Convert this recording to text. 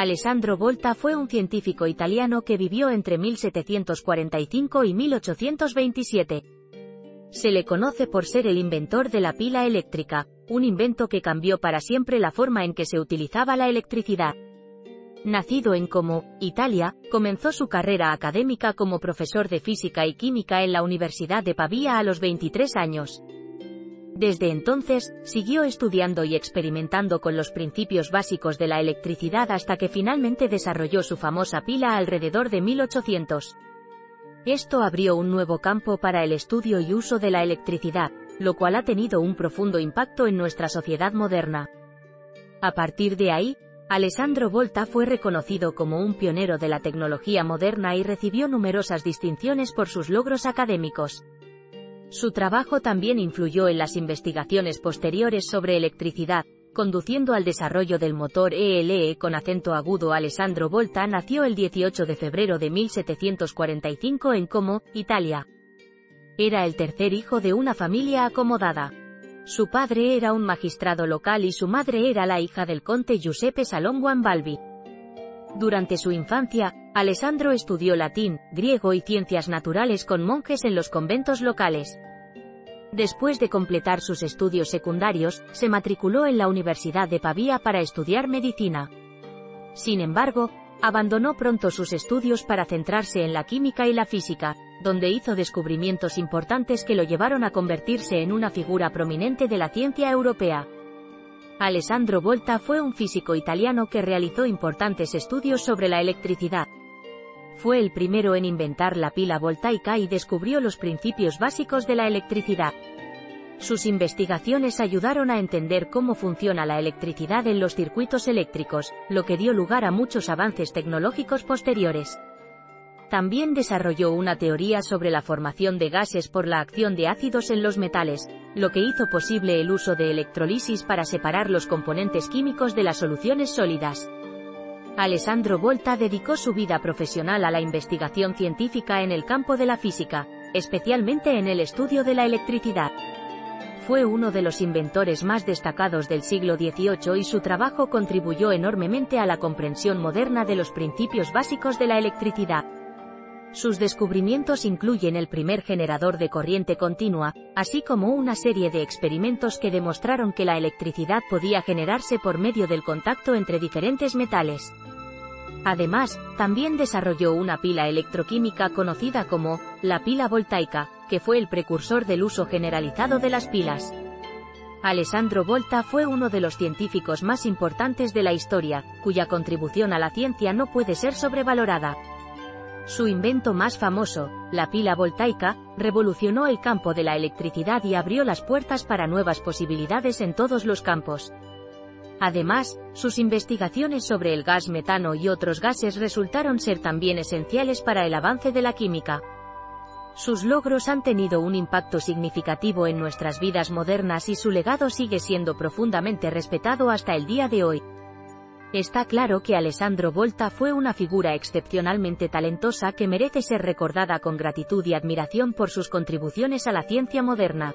Alessandro Volta fue un científico italiano que vivió entre 1745 y 1827. Se le conoce por ser el inventor de la pila eléctrica, un invento que cambió para siempre la forma en que se utilizaba la electricidad. Nacido en Como, Italia, comenzó su carrera académica como profesor de física y química en la Universidad de Pavía a los 23 años. Desde entonces, siguió estudiando y experimentando con los principios básicos de la electricidad hasta que finalmente desarrolló su famosa pila alrededor de 1800. Esto abrió un nuevo campo para el estudio y uso de la electricidad, lo cual ha tenido un profundo impacto en nuestra sociedad moderna. A partir de ahí, Alessandro Volta fue reconocido como un pionero de la tecnología moderna y recibió numerosas distinciones por sus logros académicos. Su trabajo también influyó en las investigaciones posteriores sobre electricidad, conduciendo al desarrollo del motor ELE con acento agudo. Alessandro Volta nació el 18 de febrero de 1745 en Como, Italia. Era el tercer hijo de una familia acomodada. Su padre era un magistrado local y su madre era la hija del conde Giuseppe Salonguan Balbi. Durante su infancia, Alessandro estudió latín, griego y ciencias naturales con monjes en los conventos locales. Después de completar sus estudios secundarios, se matriculó en la Universidad de Pavía para estudiar medicina. Sin embargo, abandonó pronto sus estudios para centrarse en la química y la física, donde hizo descubrimientos importantes que lo llevaron a convertirse en una figura prominente de la ciencia europea. Alessandro Volta fue un físico italiano que realizó importantes estudios sobre la electricidad. Fue el primero en inventar la pila voltaica y descubrió los principios básicos de la electricidad. Sus investigaciones ayudaron a entender cómo funciona la electricidad en los circuitos eléctricos, lo que dio lugar a muchos avances tecnológicos posteriores. También desarrolló una teoría sobre la formación de gases por la acción de ácidos en los metales, lo que hizo posible el uso de electrolisis para separar los componentes químicos de las soluciones sólidas. Alessandro Volta dedicó su vida profesional a la investigación científica en el campo de la física, especialmente en el estudio de la electricidad. Fue uno de los inventores más destacados del siglo XVIII y su trabajo contribuyó enormemente a la comprensión moderna de los principios básicos de la electricidad. Sus descubrimientos incluyen el primer generador de corriente continua, así como una serie de experimentos que demostraron que la electricidad podía generarse por medio del contacto entre diferentes metales. Además, también desarrolló una pila electroquímica conocida como la pila voltaica, que fue el precursor del uso generalizado de las pilas. Alessandro Volta fue uno de los científicos más importantes de la historia, cuya contribución a la ciencia no puede ser sobrevalorada. Su invento más famoso, la pila voltaica, revolucionó el campo de la electricidad y abrió las puertas para nuevas posibilidades en todos los campos. Además, sus investigaciones sobre el gas metano y otros gases resultaron ser también esenciales para el avance de la química. Sus logros han tenido un impacto significativo en nuestras vidas modernas y su legado sigue siendo profundamente respetado hasta el día de hoy. Está claro que Alessandro Volta fue una figura excepcionalmente talentosa que merece ser recordada con gratitud y admiración por sus contribuciones a la ciencia moderna.